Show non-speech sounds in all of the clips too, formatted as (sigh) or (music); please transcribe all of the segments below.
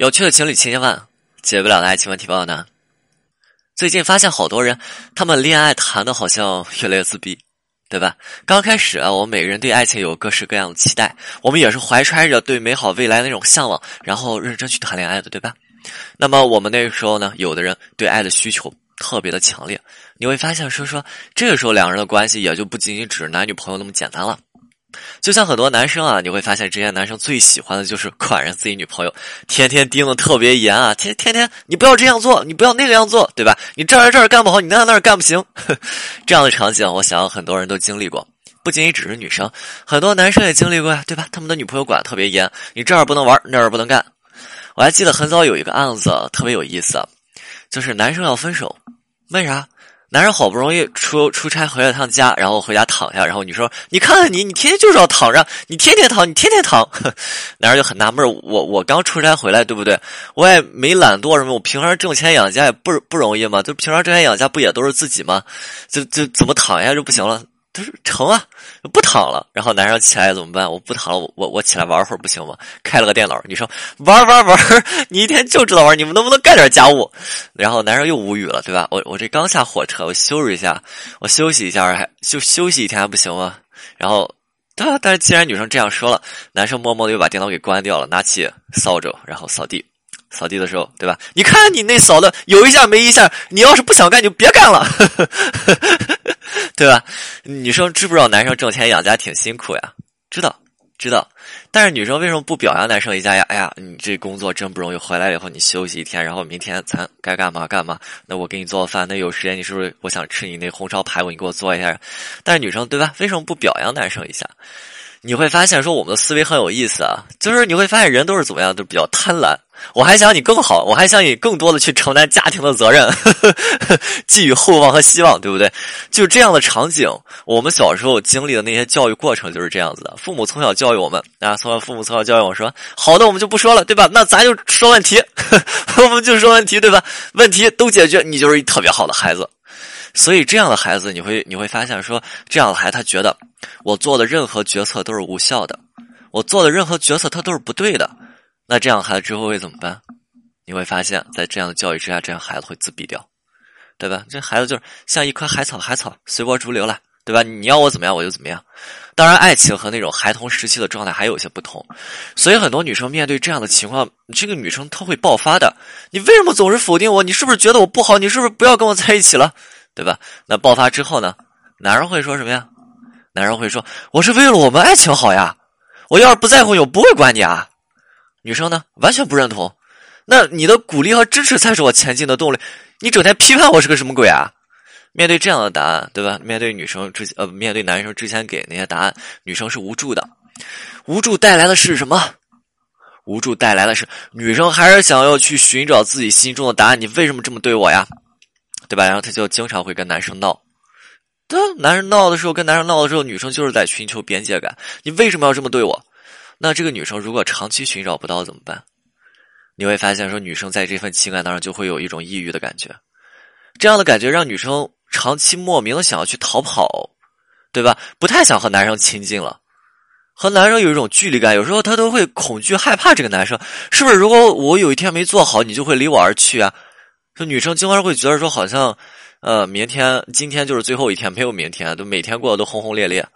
有趣的情侣千千万，解不了的爱情问题报呢。最近发现好多人，他们恋爱谈的好像越来越自闭，对吧？刚开始啊，我们每个人对爱情有各式各样的期待，我们也是怀揣着对美好未来那种向往，然后认真去谈恋爱的，对吧？那么我们那个时候呢，有的人对爱的需求特别的强烈，你会发现说说这个时候两人的关系也就不仅仅只是男女朋友那么简单了。就像很多男生啊，你会发现这些男生最喜欢的就是管着自己女朋友，天天盯得特别严啊，天天天你不要这样做，你不要那个样做，对吧？你这儿这儿干不好，你那那儿干不行。(laughs) 这样的场景，我想很多人都经历过，不仅仅只是女生，很多男生也经历过呀，对吧？他们的女朋友管的特别严，你这儿不能玩，那儿不能干。我还记得很早有一个案子特别有意思，就是男生要分手，为啥？男人好不容易出出差回了趟家，然后回家躺下，然后你说：“你看看你，你天天就是要躺着，你天天躺，你天天躺。(laughs) ”男人就很纳闷我我刚出差回来，对不对？我也没懒惰什么，我平常挣钱养家也不不容易嘛，就平常挣钱养家不也都是自己吗？就就怎么躺下就不行了？他说成啊，不躺了。然后男生起来怎么办？我不躺了，我我我起来玩会儿不行吗？开了个电脑，女生玩玩玩，(laughs) 你一天就知道玩，你们能不能干点家务？然后男生又无语了，对吧？我我这刚下火车，我休息一下，我休息一下还休休息一天还不行吗？然后，但但是既然女生这样说了，男生默默的又把电脑给关掉了，拿起扫帚然后扫地。扫地的时候，对吧？你看你那扫的有一下没一下，你要是不想干就别干了。(laughs) (laughs) 对吧？女生知不知道男生挣钱养家挺辛苦呀？知道，知道。但是女生为什么不表扬男生一下呀？哎呀，你这工作真不容易，回来以后你休息一天，然后明天咱该干嘛干嘛。那我给你做饭，那有时间你是不是我想吃你那红烧排骨，你给我做一下？但是女生对吧？为什么不表扬男生一下？你会发现说我们的思维很有意思啊，就是你会发现人都是怎么样，都比较贪婪。我还想你更好，我还想你更多的去承担家庭的责任，呵 (laughs) 呵寄予厚望和希望，对不对？就这样的场景，我们小时候经历的那些教育过程就是这样子的。父母从小教育我们啊，从小父母从小教育我说，好的我们就不说了，对吧？那咱就说问题，(laughs) 我们就说问题，对吧？问题都解决，你就是一特别好的孩子。所以这样的孩子，你会你会发现说，这样的孩子他觉得我做的任何决策都是无效的，我做的任何决策他都是不对的。那这样孩子之后会怎么办？你会发现在这样的教育之下，这样孩子会自闭掉，对吧？这孩子就是像一棵海草，海草随波逐流了，对吧？你要我怎么样，我就怎么样。当然，爱情和那种孩童时期的状态还有一些不同，所以很多女生面对这样的情况，这个女生她会爆发的。你为什么总是否定我？你是不是觉得我不好？你是不是不要跟我在一起了？对吧？那爆发之后呢？男人会说什么呀？男人会说：“我是为了我们爱情好呀，我要是不在乎你，我不会管你啊。”女生呢，完全不认同。那你的鼓励和支持才是我前进的动力。你整天批判我是个什么鬼啊？面对这样的答案，对吧？面对女生之呃，面对男生之前给那些答案，女生是无助的。无助带来的是什么？无助带来的是女生还是想要去寻找自己心中的答案。你为什么这么对我呀？对吧？然后她就经常会跟男生闹。对，男人闹的时候，跟男生闹的时候，女生就是在寻求边界感。你为什么要这么对我？那这个女生如果长期寻找不到怎么办？你会发现说，女生在这份情感当中就会有一种抑郁的感觉，这样的感觉让女生长期莫名的想要去逃跑，对吧？不太想和男生亲近了，和男生有一种距离感，有时候她都会恐惧害怕这个男生，是不是？如果我有一天没做好，你就会离我而去啊？就女生经常会觉得说，好像呃，明天今天就是最后一天，没有明天，都每天过得都轰轰烈烈。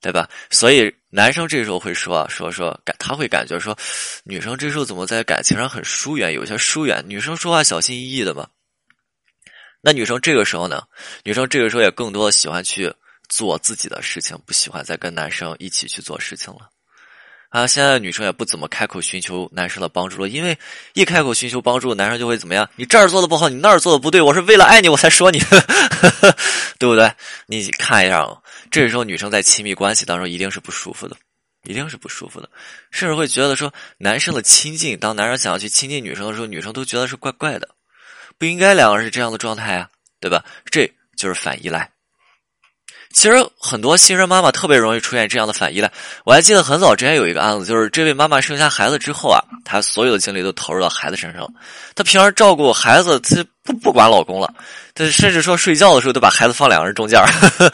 对吧？所以男生这时候会说说说感，他会感觉说，女生这时候怎么在感情上很疏远，有些疏远。女生说话小心翼翼的嘛。那女生这个时候呢？女生这个时候也更多的喜欢去做自己的事情，不喜欢再跟男生一起去做事情了。啊，现在的女生也不怎么开口寻求男生的帮助了，因为一开口寻求帮助，男生就会怎么样？你这儿做的不好，你那儿做的不对，我是为了爱你我才说你，(laughs) 对不对？你看一下，这时候女生在亲密关系当中一定是不舒服的，一定是不舒服的，甚至会觉得说男生的亲近，当男生想要去亲近女生的时候，女生都觉得是怪怪的，不应该两个人是这样的状态啊，对吧？这就是反依赖。其实很多新生妈妈特别容易出现这样的反依赖。我还记得很早之前有一个案子，就是这位妈妈生下孩子之后啊，她所有的精力都投入到孩子身上。她平时照顾孩子，她不不管老公了，她甚至说睡觉的时候都把孩子放两个人中间呵呵，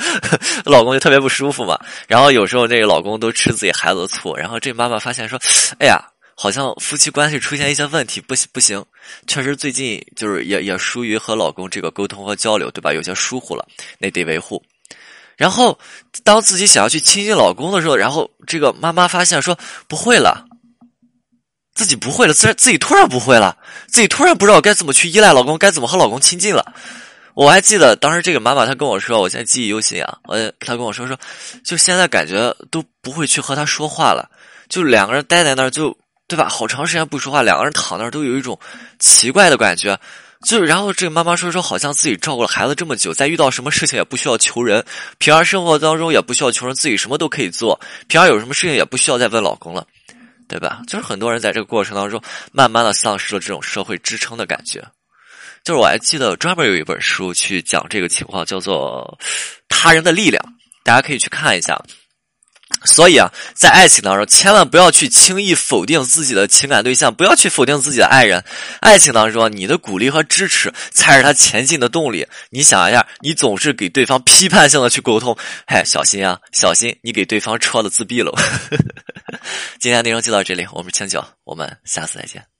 老公就特别不舒服嘛。然后有时候这个老公都吃自己孩子的醋，然后这妈妈发现说：“哎呀。”好像夫妻关系出现一些问题，不行不行，确实最近就是也也疏于和老公这个沟通和交流，对吧？有些疏忽了，那得维护。然后当自己想要去亲近老公的时候，然后这个妈妈发现说不会了，自己不会了，自然自己突然不会了，自己突然不知道该怎么去依赖老公，该怎么和老公亲近了。我还记得当时这个妈妈她跟我说，我现在记忆犹新啊。我她跟我说说，就现在感觉都不会去和他说话了，就两个人待在那儿，就对吧？好长时间不说话，两个人躺那儿都有一种奇怪的感觉。就是然后这个妈妈说说，好像自己照顾了孩子这么久，在遇到什么事情也不需要求人，平常生活当中也不需要求人，自己什么都可以做，平常有什么事情也不需要再问老公了，对吧？就是很多人在这个过程当中，慢慢的丧失了这种社会支撑的感觉。就是我还记得专门有一本书去讲这个情况，叫做《他人的力量》，大家可以去看一下。所以啊，在爱情当中，千万不要去轻易否定自己的情感对象，不要去否定自己的爱人。爱情当中，你的鼓励和支持才是他前进的动力。你想一下，你总是给对方批判性的去沟通，哎，小心啊，小心你给对方戳了自闭了。(laughs) 今天内容就到这里，我是清九，我们下次再见。